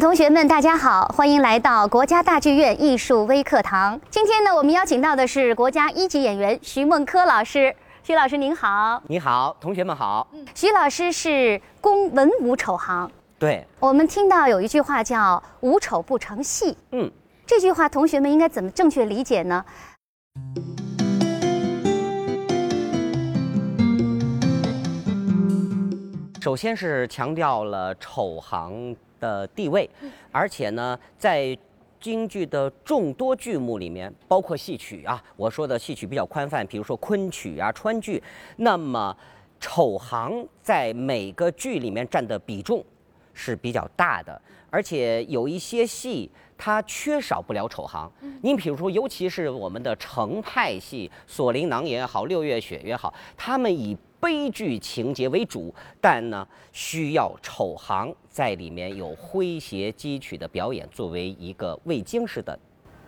同学们，大家好，欢迎来到国家大剧院艺术微课堂。今天呢，我们邀请到的是国家一级演员徐梦柯老师。徐老师您好，你好，同学们好。徐老师是工文武丑行。对，我们听到有一句话叫“无丑不成戏”。嗯，这句话同学们应该怎么正确理解呢？首先是强调了丑行的地位，而且呢，在京剧的众多剧目里面，包括戏曲啊，我说的戏曲比较宽泛，比如说昆曲啊、川剧，那么丑行在每个剧里面占的比重是比较大的，而且有一些戏它缺少不了丑行。您比如说，尤其是我们的程派戏，《锁麟囊》也好，《六月雪》也好，他们以悲剧情节为主，但呢，需要丑行在里面有诙谐激曲的表演，作为一个未经式的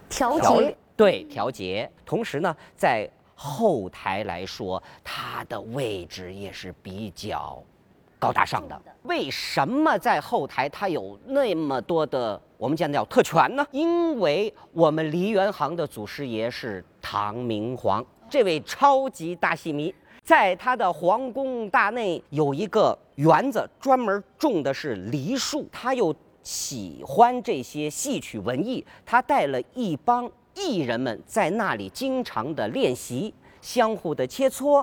调节。对，调节。同时呢，在后台来说，它的位置也是比较高大上的。为什么在后台它有那么多的我们讲叫特权呢？因为我们梨园行的祖师爷是唐明皇，这位超级大戏迷。在他的皇宫大内有一个园子，专门种的是梨树。他又喜欢这些戏曲文艺，他带了一帮艺人们在那里经常的练习，相互的切磋，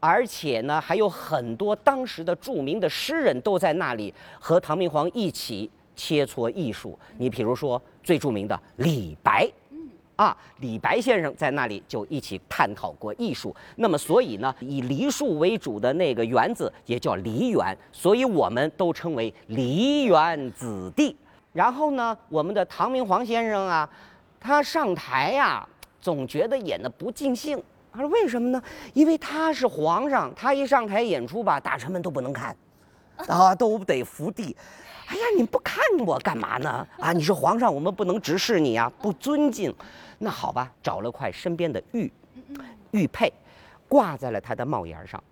而且呢，还有很多当时的著名的诗人都在那里和唐明皇一起切磋艺术。你比如说最著名的李白。啊，李白先生在那里就一起探讨过艺术。那么，所以呢，以梨树为主的那个园子也叫梨园，所以我们都称为梨园子弟。然后呢，我们的唐明皇先生啊，他上台呀，总觉得演的不尽兴。他说：“为什么呢？因为他是皇上，他一上台演出吧，大臣们都不能看，啊，都得伏地。哎呀，你不看我干嘛呢？啊，你是皇上，我们不能直视你啊，不尊敬。”那好吧，找了块身边的玉，玉佩，挂在了他的帽檐上，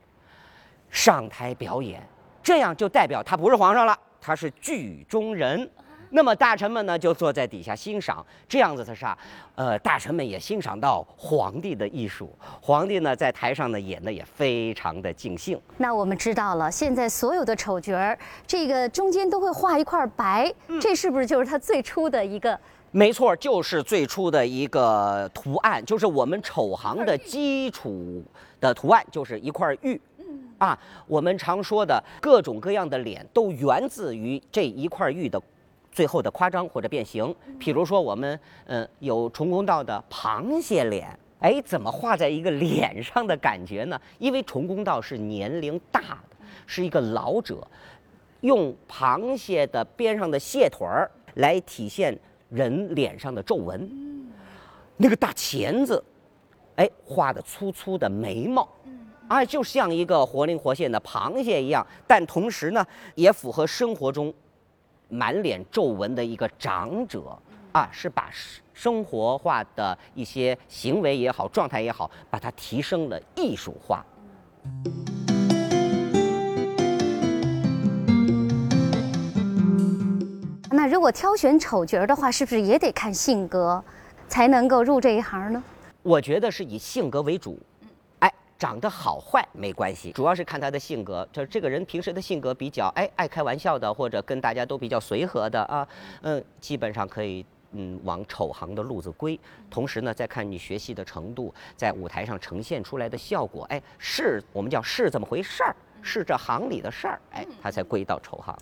上台表演，这样就代表他不是皇上了，他是剧中人。那么大臣们呢，就坐在底下欣赏，这样子的啥？呃，大臣们也欣赏到皇帝的艺术，皇帝呢在台上呢演的也非常的尽兴。那我们知道了，现在所有的丑角儿，这个中间都会画一块白，这是不是就是他最初的一个？没错，就是最初的一个图案，就是我们丑行的基础的图案，就是一块玉。啊，我们常说的各种各样的脸，都源自于这一块玉的最后的夸张或者变形。比如说，我们嗯有重公道的螃蟹脸，哎，怎么画在一个脸上的感觉呢？因为重公道是年龄大的，是一个老者，用螃蟹的边上的蟹腿儿来体现。人脸上的皱纹，那个大钳子，哎，画的粗粗的眉毛，啊，就像一个活灵活现的螃蟹一样。但同时呢，也符合生活中满脸皱纹的一个长者，啊，是把生活化的一些行为也好，状态也好，把它提升了艺术化。那如果挑选丑角的话，是不是也得看性格，才能够入这一行呢？我觉得是以性格为主，哎，长得好坏没关系，主要是看他的性格。就这个人平时的性格比较哎爱开玩笑的，或者跟大家都比较随和的啊，嗯，基本上可以嗯往丑行的路子归。同时呢，再看你学习的程度，在舞台上呈现出来的效果，哎，是我们叫是这么回事儿，是这行里的事儿，哎，他才归到丑行。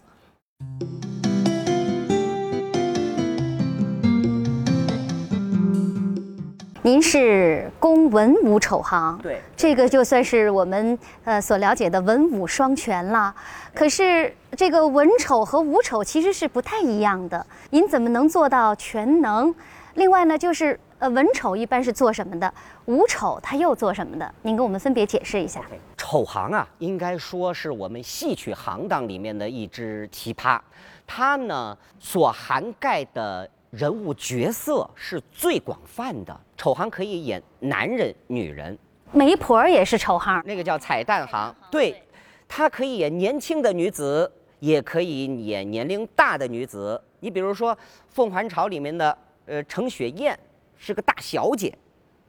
您是工文武丑行，对，这个就算是我们呃所了解的文武双全了。可是这个文丑和武丑其实是不太一样的。您怎么能做到全能？另外呢，就是呃文丑一般是做什么的？武丑他又做什么的？您给我们分别解释一下。丑行啊，应该说是我们戏曲行当里面的一支奇葩，它呢所涵盖的。人物角色是最广泛的，丑行可以演男人、女人，媒婆也是丑行，那个叫彩蛋行。对，她可以演年轻的女子，也可以演年龄大的女子。你比如说《凤还巢》里面的呃程雪燕是个大小姐，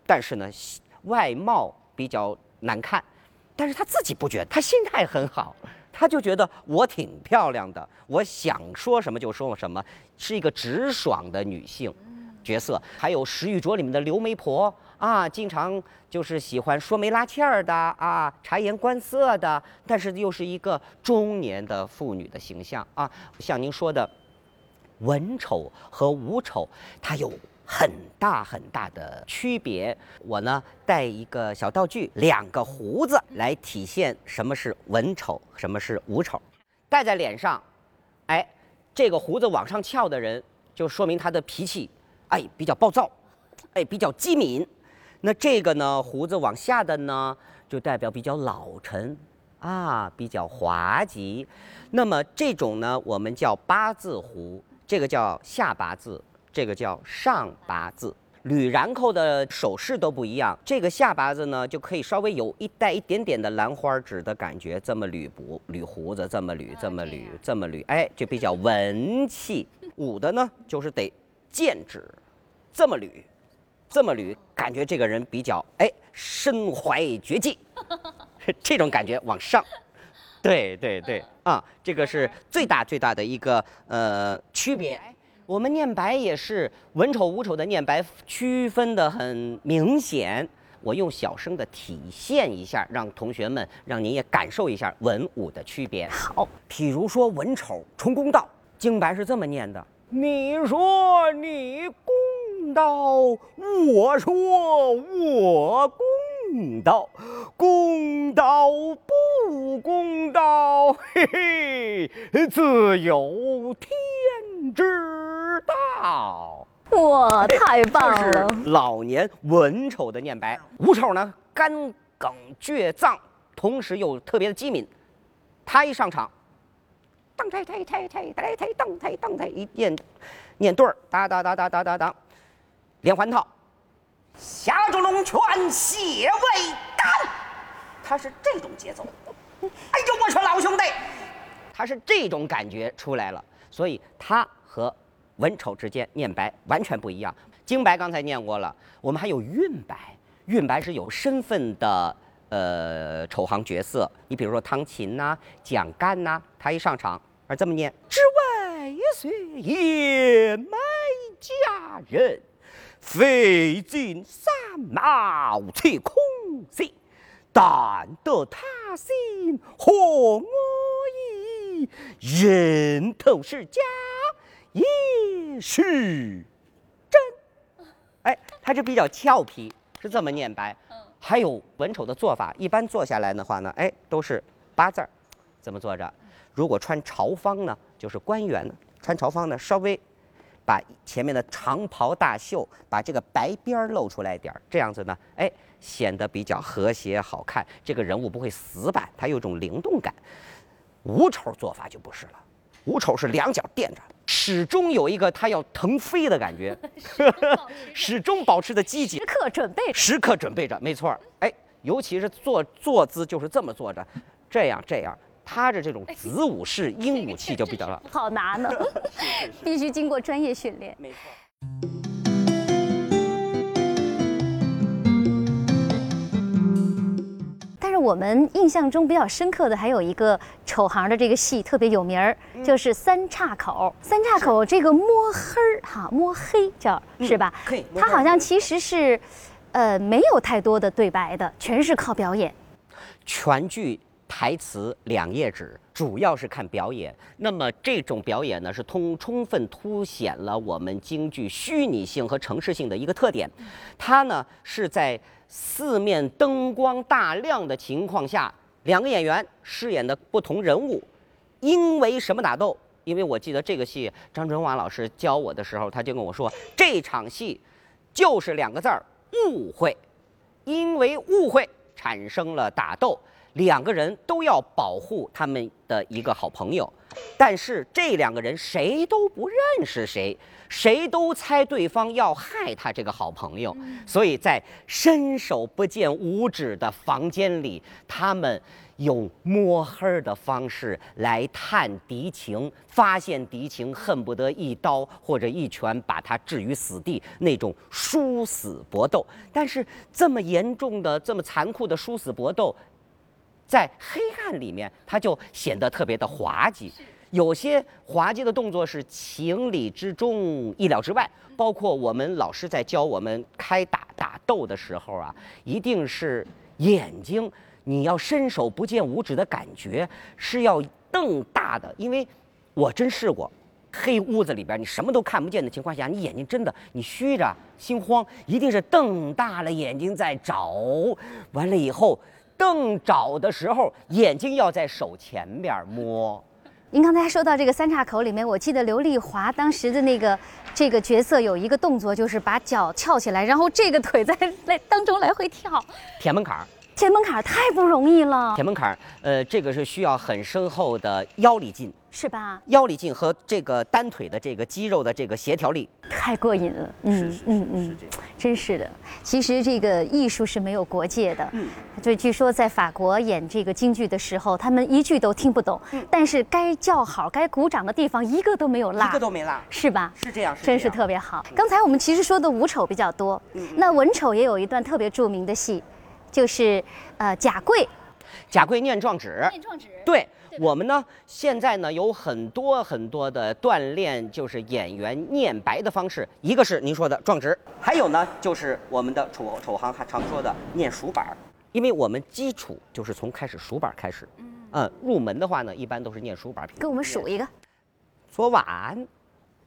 但是呢外貌比较难看，但是她自己不觉得，她心态很好，她就觉得我挺漂亮的，我想说什么就说什么，是一个直爽的女性角色。还有《石玉镯》里面的刘媒婆啊，经常就是喜欢说媒拉纤儿的啊，察言观色的，但是又是一个中年的妇女的形象啊。像您说的，文丑和武丑，它有很大很大的区别。我呢带一个小道具，两个胡子来体现什么是文丑，什么是武丑。戴在脸上，哎，这个胡子往上翘的人，就说明他的脾气，哎，比较暴躁，哎，比较机敏。那这个呢，胡子往下的呢，就代表比较老成，啊，比较滑稽。那么这种呢，我们叫八字胡，这个叫下八字，这个叫上八字。捋然扣的手势都不一样，这个下八字呢，就可以稍微有一带一点点的兰花指的感觉，这么捋不捋胡子，这么捋，这么捋，这么捋，哎，就比较文气。武的呢，就是得剑指，这么捋。这么捋，感觉这个人比较哎，身怀绝技，这种感觉往上。对对对，啊，这个是最大最大的一个呃区别。我们念白也是文丑武丑的念白区分的很明显。我用小声的体现一下，让同学们，让您也感受一下文武的区别。好，譬如说文丑重公道，京白是这么念的：你说你公。道，我说我公道，公道不公道，嘿嘿，自有天知道。哇，太棒了！老年文丑的念白，武丑呢，干梗倔脏，同时又特别的机敏。他一上场，当啷啷啷啷啷啷当啷当啷一念念对儿，哒哒哒哒哒哒哒。连环套，下住龙泉，血未干，他是这种节奏。哎呦，我说老兄弟，他是这种感觉出来了，所以他和文丑之间念白完全不一样。京白刚才念过了，我们还有韵白，韵白是有身份的呃丑行角色。你比如说汤勤呐、蒋干呐，他一上场而这么念：之外岁也埋佳人。费尽三毛去空心，但得他心和我意。人头是假，也是真。哎，他这比较俏皮，是这么念白。还有文丑的做法，一般坐下来的话呢，哎，都是八字儿，怎么坐着？如果穿朝方呢，就是官员，穿朝方呢，稍微。把前面的长袍大袖，把这个白边儿露出来点儿，这样子呢，哎，显得比较和谐好看。这个人物不会死板，他有种灵动感。武丑做法就不是了，武丑是两脚垫着，始终有一个他要腾飞的感觉，始终保持的 积极，时刻准备，时刻准备着，没错儿。哎，尤其是坐坐姿就是这么坐着，这样这样。他的这种子午式鹦鹉气就比较了，好拿呢，必须经过专业训练。没错。我们印象中比较深刻的还有一个丑行的这个戏特别有名儿，就是三岔口。三岔口这个摸黑儿哈，摸黑叫是吧？可以。他好像其实是，呃，没有太多的对白的，全是靠表演。全剧。台词两页纸，主要是看表演。那么这种表演呢，是通充分凸显了我们京剧虚拟性和城市性的一个特点。它呢是在四面灯光大亮的情况下，两个演员饰演的不同人物，因为什么打斗？因为我记得这个戏，张春华老师教我的时候，他就跟我说，这场戏就是两个字儿：误会。因为误会产生了打斗。两个人都要保护他们的一个好朋友，但是这两个人谁都不认识谁，谁都猜对方要害他这个好朋友，所以在伸手不见五指的房间里，他们用摸黑的方式来探敌情，发现敌情，恨不得一刀或者一拳把他置于死地，那种殊死搏斗。但是这么严重的、这么残酷的殊死搏斗，在黑暗里面，它就显得特别的滑稽。有些滑稽的动作是情理之中、意料之外。包括我们老师在教我们开打打斗的时候啊，一定是眼睛你要伸手不见五指的感觉是要瞪大的，因为我真试过，黑屋子里边你什么都看不见的情况下，你眼睛真的你虚着心慌，一定是瞪大了眼睛在找。完了以后，瞪找的时候，眼睛要在手前边摸。您刚才说到这个三岔口里面，我记得刘丽华当时的那个这个角色有一个动作，就是把脚翘起来，然后这个腿在来当中来回跳，舔门槛儿。填门槛太不容易了，舔门槛，呃，这个是需要很深厚的腰力劲，是吧？腰力劲和这个单腿的这个肌肉的这个协调力。太过瘾了，嗯嗯嗯，真是的。其实这个艺术是没有国界的，嗯，就据说在法国演这个京剧的时候，他们一句都听不懂，但是该叫好、该鼓掌的地方一个都没有落，一个都没落，是吧？是这样，真是特别好。刚才我们其实说的武丑比较多，那文丑也有一段特别著名的戏。就是呃贾贵，贾贵念状纸，念状纸。对我们呢，现在呢有很多很多的锻炼，就是演员念白的方式。一个是您说的状纸，还有呢就是我们的丑丑行还常说的念数板儿，因为我们基础就是从开始数板开始。嗯，入门的话呢，一般都是念数板。给我们数一个。昨晚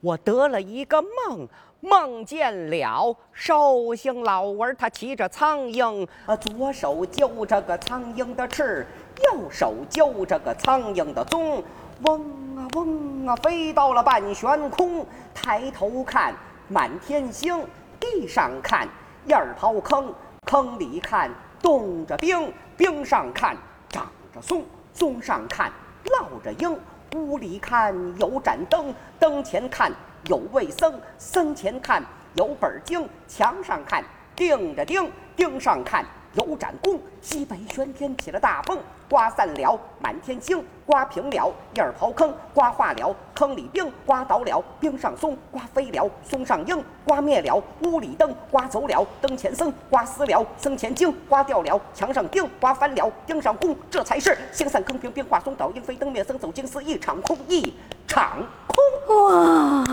我得了一个梦。梦见了寿星老儿，他骑着苍蝇，啊，左手揪着个苍蝇的翅，右手揪着个苍蝇的鬃，嗡啊嗡啊，飞到了半悬空。抬头看满天星，地上看燕儿刨坑，坑里看冻着冰，冰上看长着松，松上看落着鹰，屋里看有盏灯，灯前看。有位僧，僧前看有本经，墙上看钉着钉，钉上看有盏弓。西北玄天起了大风，刮散了满天星，刮平了燕儿刨坑，刮化了坑里冰，刮倒了冰上松，刮飞了松上鹰，刮灭了屋里灯，刮走了灯前僧，刮撕了僧前经，刮掉了墙上钉，刮翻了钉上弓。这才是星散坑平，冰化松倒，鹰飞灯灭僧走，经思一场空，一场空。哇，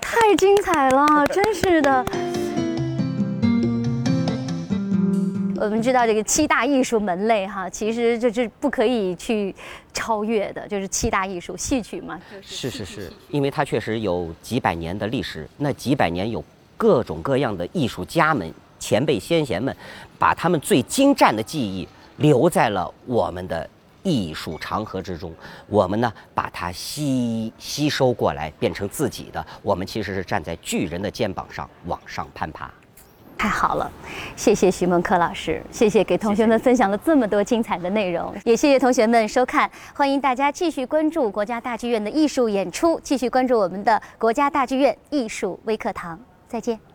太精彩了，真是的。我们知道这个七大艺术门类哈，其实这是不可以去超越的，就是七大艺术，戏曲嘛。是是是，因为它确实有几百年的历史，那几百年有各种各样的艺术家们、前辈先贤们，把他们最精湛的技艺留在了我们的艺术长河之中。我们呢，把它吸吸收过来，变成自己的。我们其实是站在巨人的肩膀上往上攀爬。太好了，谢谢徐梦柯老师，谢谢给同学们分享了这么多精彩的内容，也谢谢同学们收看，欢迎大家继续关注国家大剧院的艺术演出，继续关注我们的国家大剧院艺术微课堂，再见。